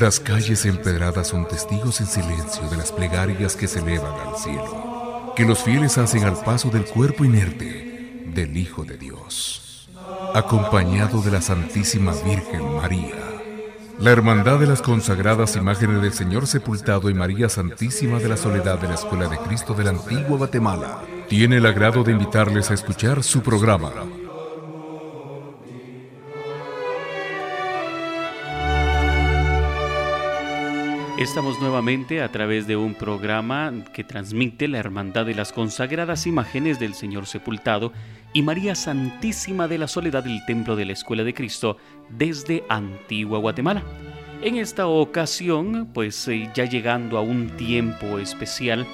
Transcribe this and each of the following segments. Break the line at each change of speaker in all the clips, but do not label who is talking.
Las calles empedradas son testigos en silencio de las plegarias que se elevan al cielo, que los fieles hacen al paso del cuerpo inerte del Hijo de Dios, acompañado de la Santísima Virgen María. La Hermandad de las consagradas imágenes del Señor sepultado y María Santísima de la Soledad de la Escuela de Cristo de la Antigua Guatemala tiene el agrado de invitarles a escuchar su programa
Estamos nuevamente a través de un programa que transmite la Hermandad de las Consagradas Imágenes del Señor Sepultado y María Santísima de la Soledad del Templo de la Escuela de Cristo desde Antigua Guatemala. En esta ocasión, pues eh, ya llegando a un tiempo especial,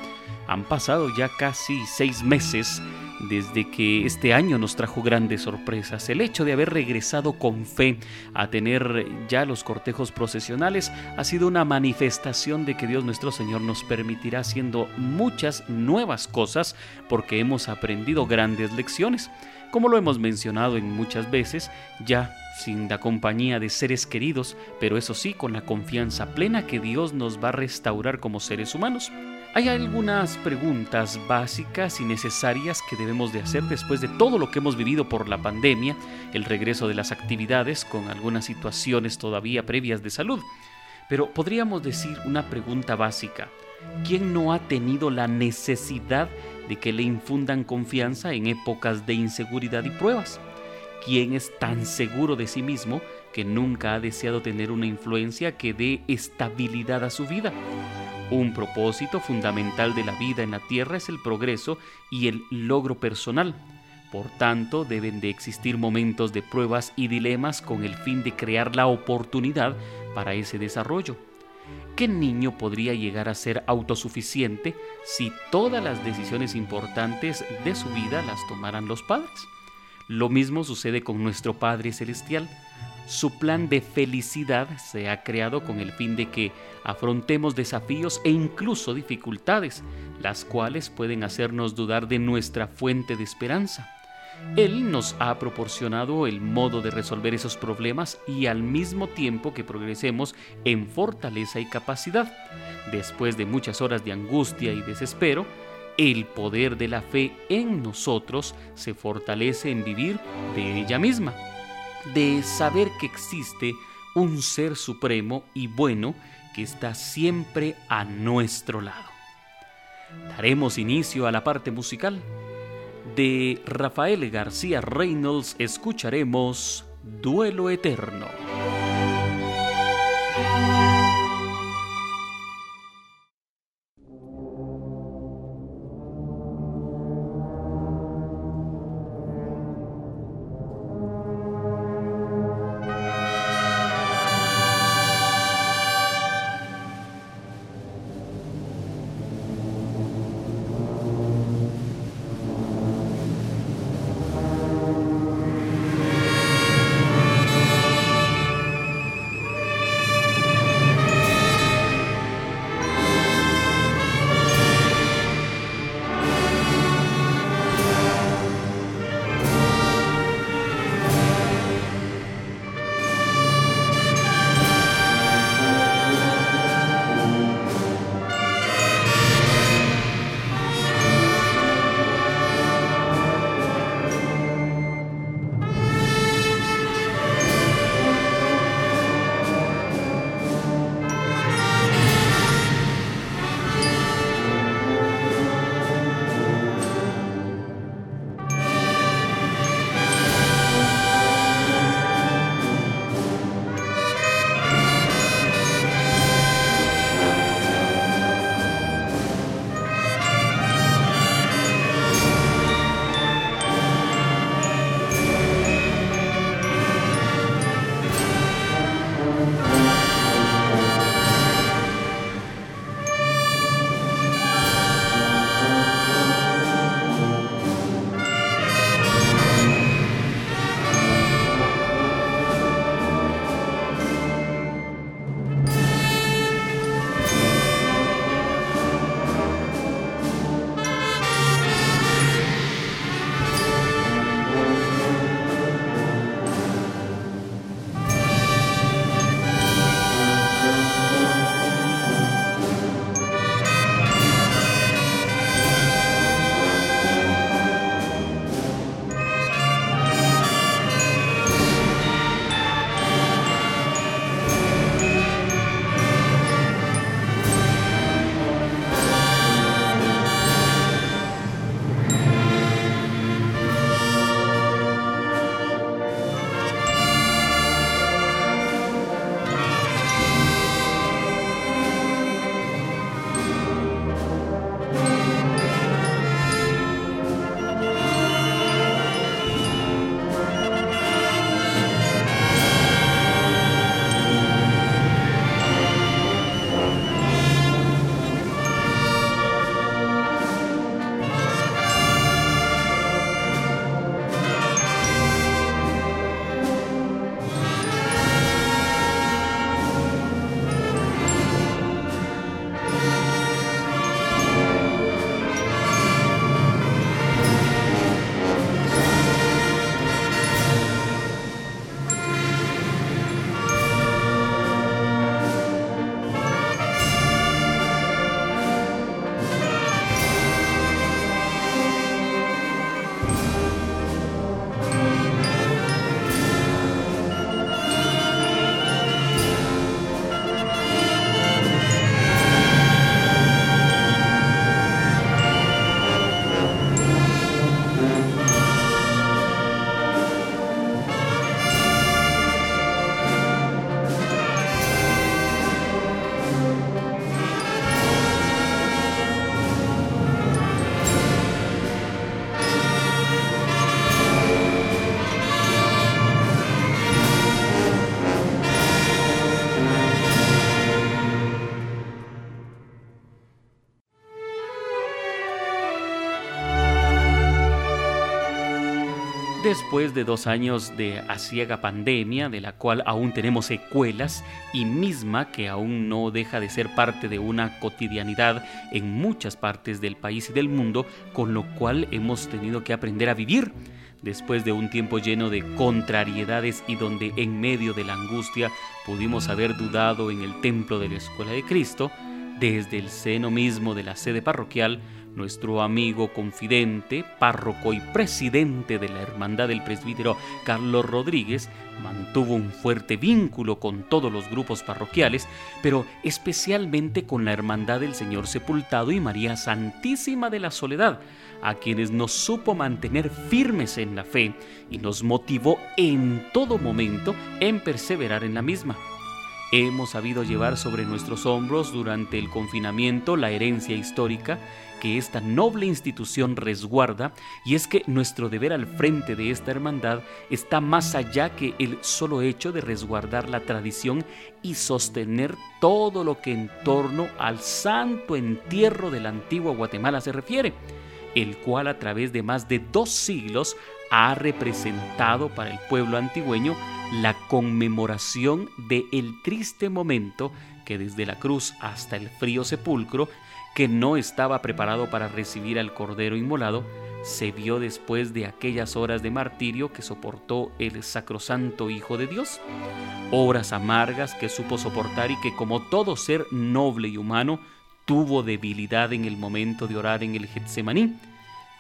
han pasado ya casi seis meses desde que este año nos trajo grandes sorpresas. El hecho de haber regresado con fe a tener ya los cortejos procesionales ha sido una manifestación de que Dios nuestro Señor nos permitirá haciendo muchas nuevas cosas porque hemos aprendido grandes lecciones. Como lo hemos mencionado en muchas veces, ya sin la compañía de seres queridos, pero eso sí, con la confianza plena que Dios nos va a restaurar como seres humanos. Hay algunas preguntas básicas y necesarias que debemos de hacer después de todo lo que hemos vivido por la pandemia, el regreso de las actividades con algunas situaciones todavía previas de salud. Pero podríamos decir una pregunta básica. ¿Quién no ha tenido la necesidad de que le infundan confianza en épocas de inseguridad y pruebas? ¿Quién es tan seguro de sí mismo que nunca ha deseado tener una influencia que dé estabilidad a su vida? Un propósito fundamental de la vida en la Tierra es el progreso y el logro personal. Por tanto, deben de existir momentos de pruebas y dilemas con el fin de crear la oportunidad para ese desarrollo. ¿Qué niño podría llegar a ser autosuficiente si todas las decisiones importantes de su vida las tomaran los padres? Lo mismo sucede con nuestro Padre Celestial. Su plan de felicidad se ha creado con el fin de que afrontemos desafíos e incluso dificultades, las cuales pueden hacernos dudar de nuestra fuente de esperanza. Él nos ha proporcionado el modo de resolver esos problemas y al mismo tiempo que progresemos en fortaleza y capacidad. Después de muchas horas de angustia y desespero, el poder de la fe en nosotros se fortalece en vivir de ella misma de saber que existe un ser supremo y bueno que está siempre a nuestro lado. Daremos inicio a la parte musical. De Rafael García Reynolds escucharemos Duelo Eterno. Después de dos años de asiega pandemia, de la cual aún tenemos secuelas y misma que aún no deja de ser parte de una cotidianidad en muchas partes del país y del mundo, con lo cual hemos tenido que aprender a vivir. Después de un tiempo lleno de contrariedades y donde en medio de la angustia pudimos haber dudado en el templo de la Escuela de Cristo, desde el seno mismo de la sede parroquial, nuestro amigo confidente, párroco y presidente de la Hermandad del Presbítero Carlos Rodríguez, mantuvo un fuerte vínculo con todos los grupos parroquiales, pero especialmente con la Hermandad del Señor Sepultado y María Santísima de la Soledad, a quienes nos supo mantener firmes en la fe y nos motivó en todo momento en perseverar en la misma. Hemos sabido llevar sobre nuestros hombros durante el confinamiento la herencia histórica que esta noble institución resguarda y es que nuestro deber al frente de esta hermandad está más allá que el solo hecho de resguardar la tradición y sostener todo lo que en torno al santo entierro de la antigua Guatemala se refiere, el cual a través de más de dos siglos ha representado para el pueblo antigüeño la conmemoración de el triste momento que desde la cruz hasta el frío sepulcro que no estaba preparado para recibir al Cordero inmolado, se vio después de aquellas horas de martirio que soportó el sacrosanto Hijo de Dios, horas amargas que supo soportar y que como todo ser noble y humano tuvo debilidad en el momento de orar en el Getsemaní.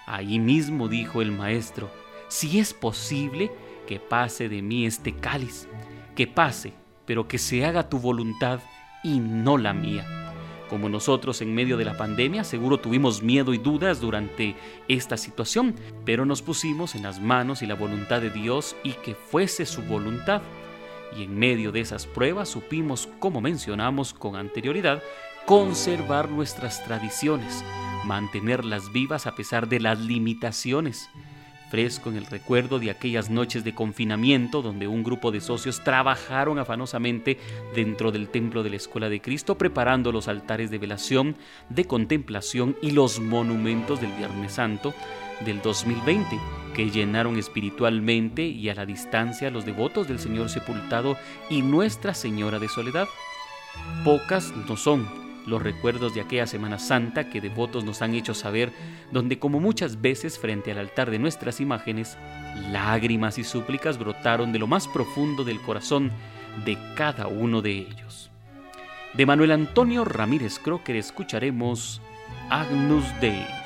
Ahí mismo dijo el Maestro, si es posible que pase de mí este cáliz, que pase, pero que se haga tu voluntad y no la mía. Como nosotros en medio de la pandemia, seguro tuvimos miedo y dudas durante esta situación, pero nos pusimos en las manos y la voluntad de Dios y que fuese su voluntad. Y en medio de esas pruebas supimos, como mencionamos con anterioridad, conservar nuestras tradiciones, mantenerlas vivas a pesar de las limitaciones fresco en el recuerdo de aquellas noches de confinamiento donde un grupo de socios trabajaron afanosamente dentro del templo de la Escuela de Cristo preparando los altares de velación, de contemplación y los monumentos del Viernes Santo del 2020 que llenaron espiritualmente y a la distancia los devotos del Señor sepultado y Nuestra Señora de Soledad. Pocas no son los recuerdos de aquella Semana Santa que devotos nos han hecho saber, donde como muchas veces frente al altar de nuestras imágenes, lágrimas y súplicas brotaron de lo más profundo del corazón de cada uno de ellos. De Manuel Antonio Ramírez Crocker escucharemos Agnus Dei.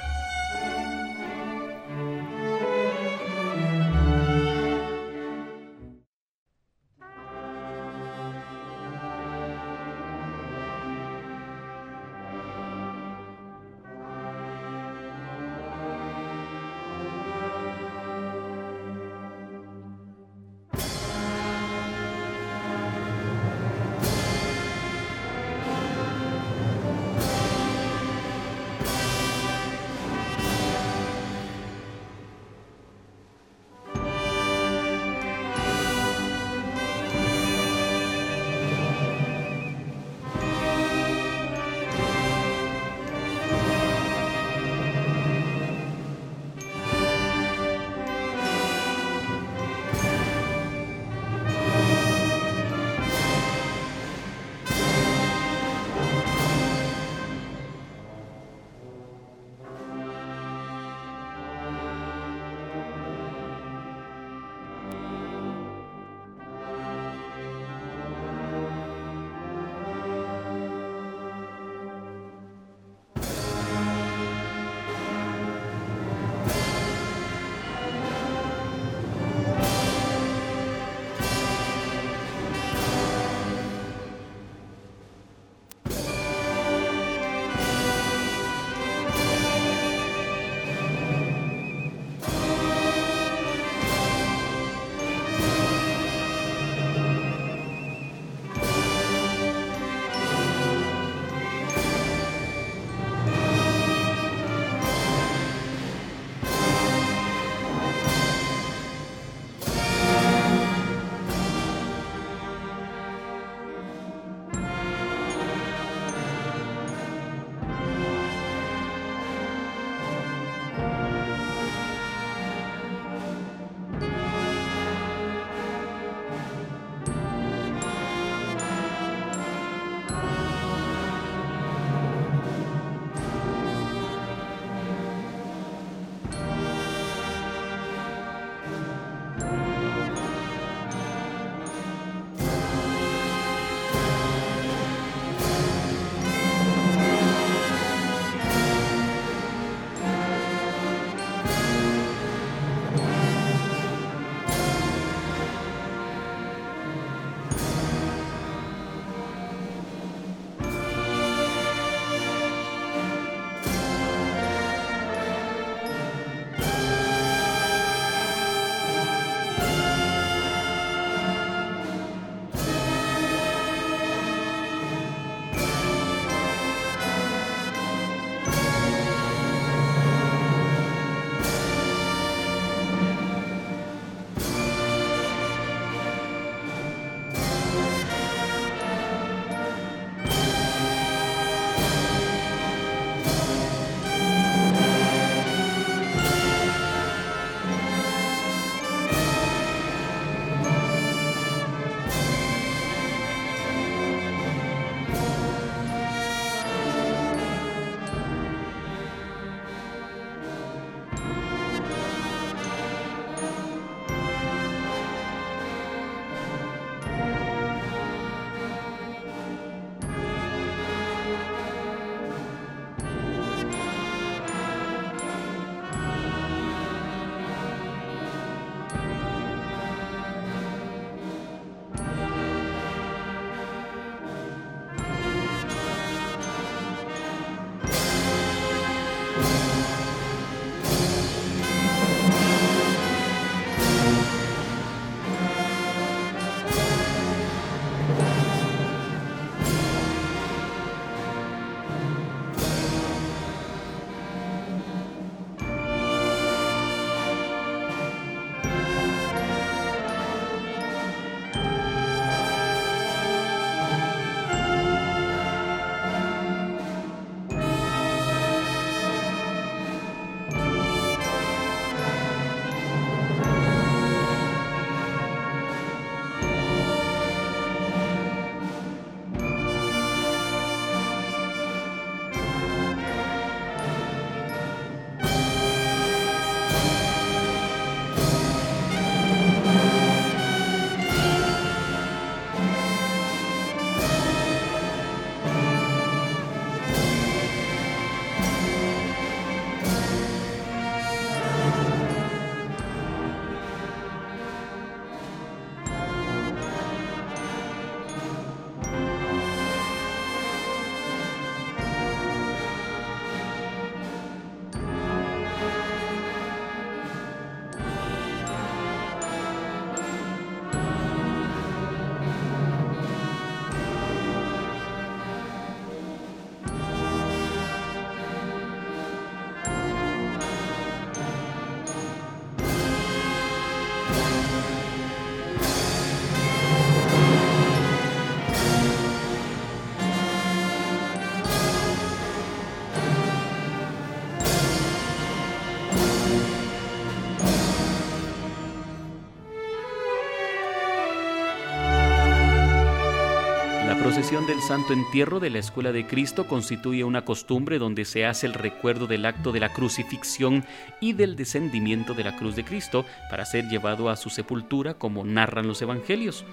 Procesión del Santo Entierro de la Escuela de Cristo constituye una costumbre donde se hace el recuerdo del acto de la crucifixión y del descendimiento de la cruz de Cristo para ser llevado a su sepultura como narran los evangelios.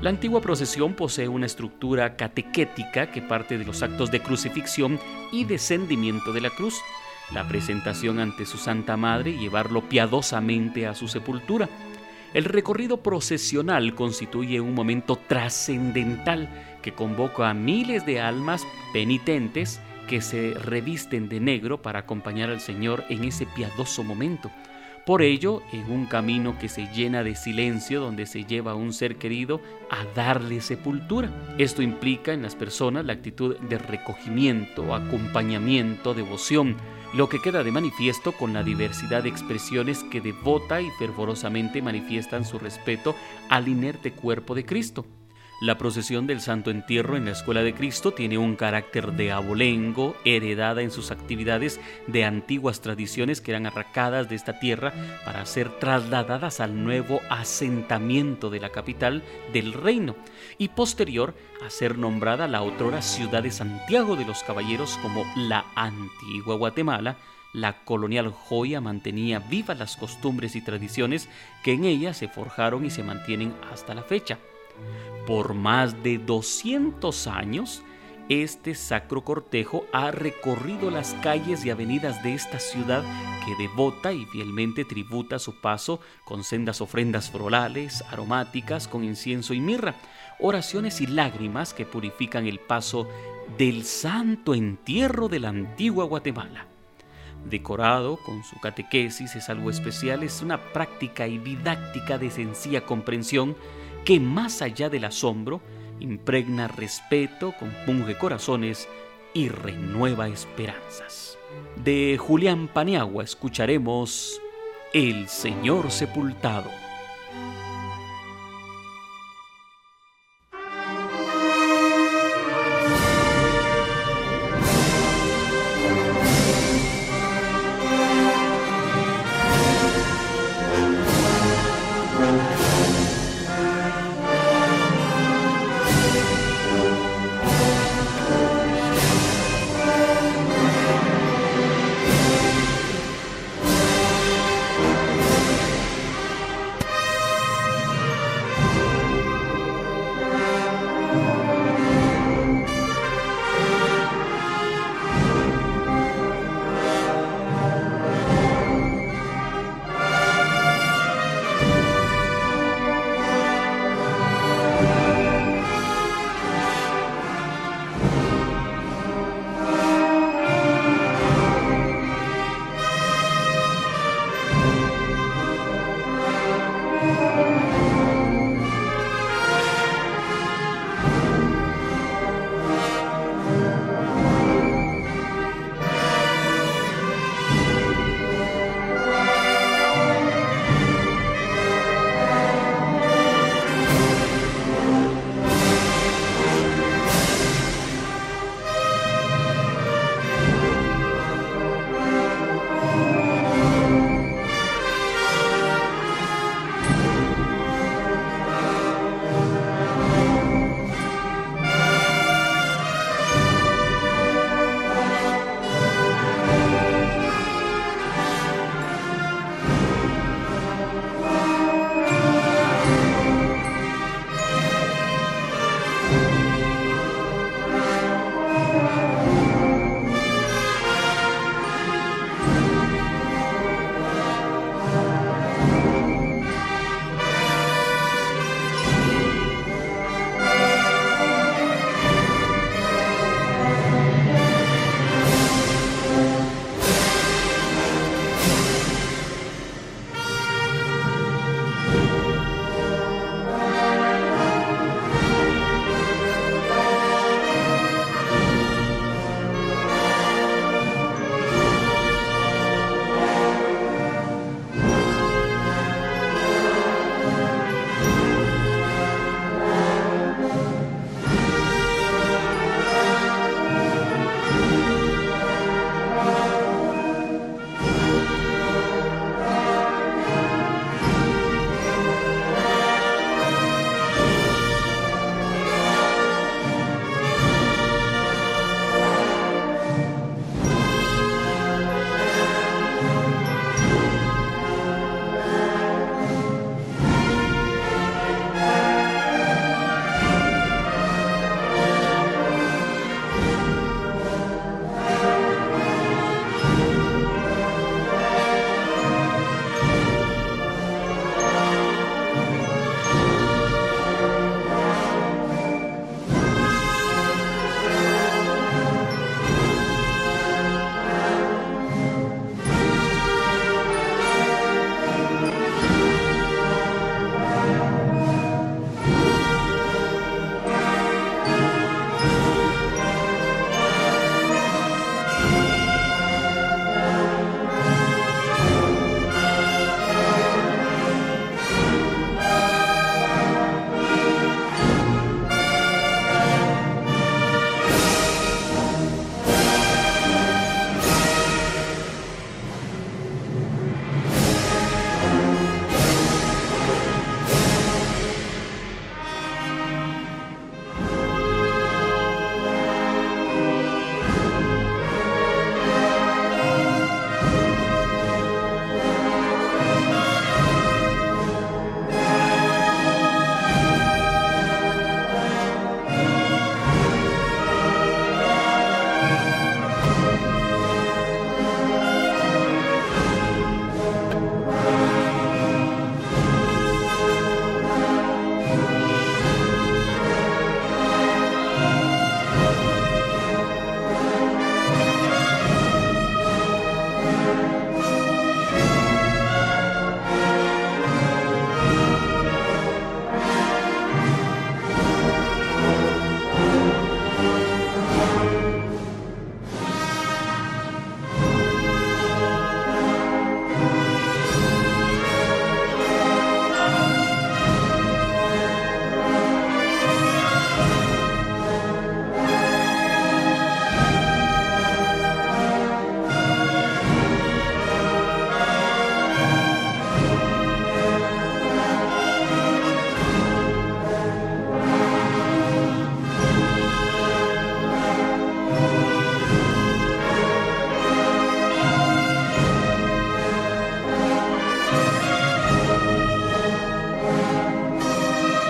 La antigua procesión posee una estructura catequética que parte de los actos de crucifixión y descendimiento de la cruz, la presentación ante su Santa Madre y llevarlo piadosamente a su sepultura. El recorrido procesional constituye un momento trascendental que convoca a miles de almas penitentes que se revisten de negro para acompañar al Señor en ese piadoso momento. Por ello, en un camino que se llena de silencio donde se lleva a un ser querido a darle sepultura. Esto implica en las personas la actitud de recogimiento, acompañamiento, devoción, lo que queda de manifiesto con la diversidad de expresiones que devota y fervorosamente manifiestan su respeto al inerte cuerpo de Cristo. La procesión del Santo Entierro en la Escuela de Cristo tiene un carácter de abolengo, heredada en sus actividades de antiguas tradiciones que eran arracadas de esta tierra para ser trasladadas al nuevo asentamiento de la capital del reino y posterior a ser nombrada la otrora ciudad de Santiago de los Caballeros como la antigua Guatemala, la colonial joya mantenía vivas las costumbres y tradiciones que en ella se forjaron y se mantienen hasta la fecha. Por más de 200 años, este sacro cortejo ha recorrido las calles y avenidas de esta ciudad que devota y fielmente tributa su paso con sendas ofrendas florales, aromáticas, con incienso y mirra, oraciones y lágrimas que purifican el paso del santo entierro de la antigua Guatemala. Decorado con su catequesis es algo especial, es una práctica y didáctica de sencilla comprensión que más allá del asombro, impregna respeto, compunge corazones y renueva esperanzas. De Julián Paniagua escucharemos El Señor Sepultado.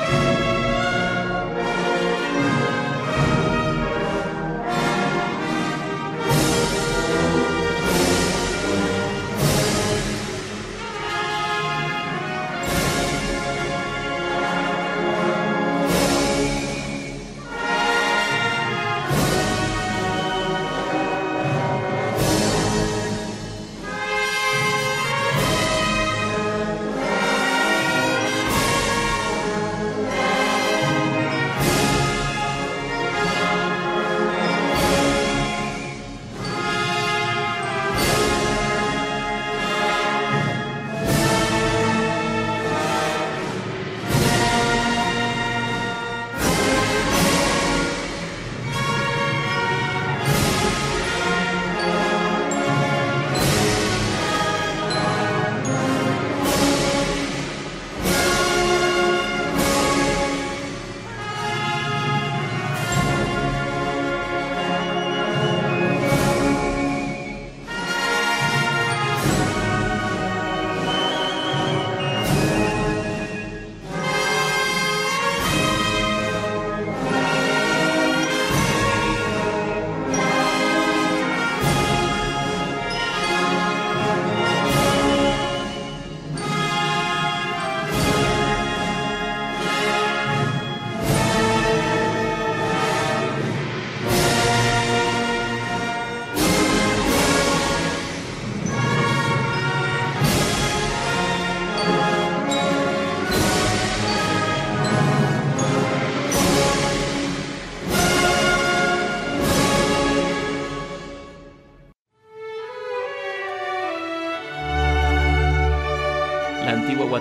you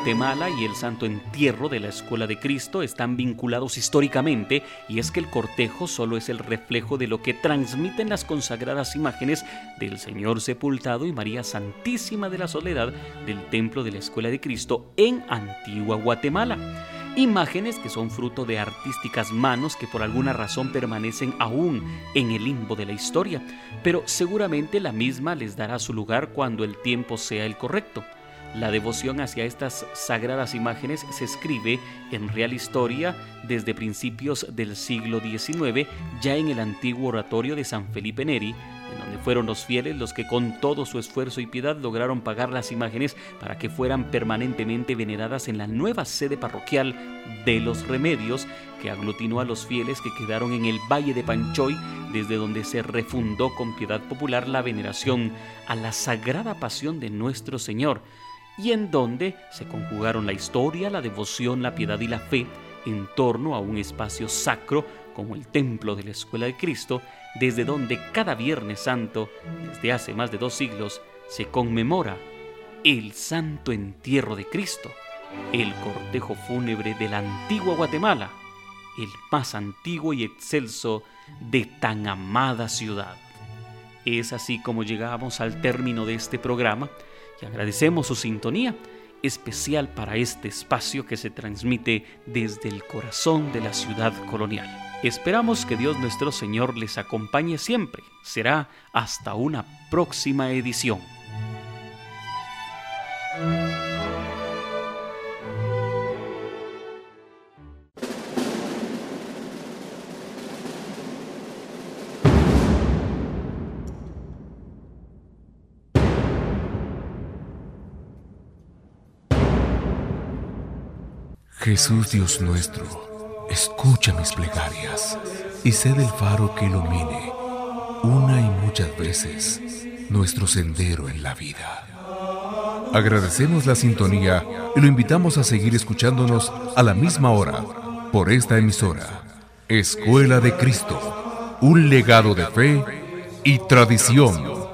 Guatemala y el Santo Entierro de la Escuela de Cristo están vinculados históricamente y es que el cortejo solo es el reflejo de lo que transmiten las consagradas imágenes del Señor sepultado y María Santísima de la Soledad del Templo de la Escuela de Cristo en Antigua Guatemala. Imágenes que son fruto de artísticas manos que por alguna razón permanecen aún en el limbo de la historia, pero seguramente la misma les dará su lugar cuando el tiempo sea el correcto. La devoción hacia estas sagradas imágenes se escribe en real historia desde principios del siglo XIX, ya en el antiguo oratorio de San Felipe Neri, en donde fueron los fieles los que con todo su esfuerzo y piedad lograron pagar las imágenes para que fueran permanentemente veneradas en la nueva sede parroquial de los Remedios, que aglutinó a los fieles que quedaron en el Valle de Panchoy, desde donde se refundó con piedad popular la veneración a la sagrada pasión de nuestro Señor, y en donde se conjugaron la historia, la devoción, la piedad y la fe en torno a un espacio sacro como el templo de la Escuela de Cristo, desde donde cada Viernes Santo, desde hace más de dos siglos, se conmemora el santo entierro de Cristo, el cortejo fúnebre de la antigua Guatemala, el más antiguo y excelso de tan amada ciudad. Es así como llegamos al término de este programa y agradecemos su sintonía especial para este espacio que se transmite desde el corazón de la ciudad colonial. Esperamos que Dios nuestro Señor les acompañe siempre. Será hasta una próxima edición.
Jesús Dios nuestro, escucha mis plegarias y sé del faro que ilumine una y muchas veces nuestro sendero en la vida. Agradecemos la sintonía y lo invitamos a seguir escuchándonos a la misma hora por esta emisora, Escuela de Cristo, un legado de fe y tradición.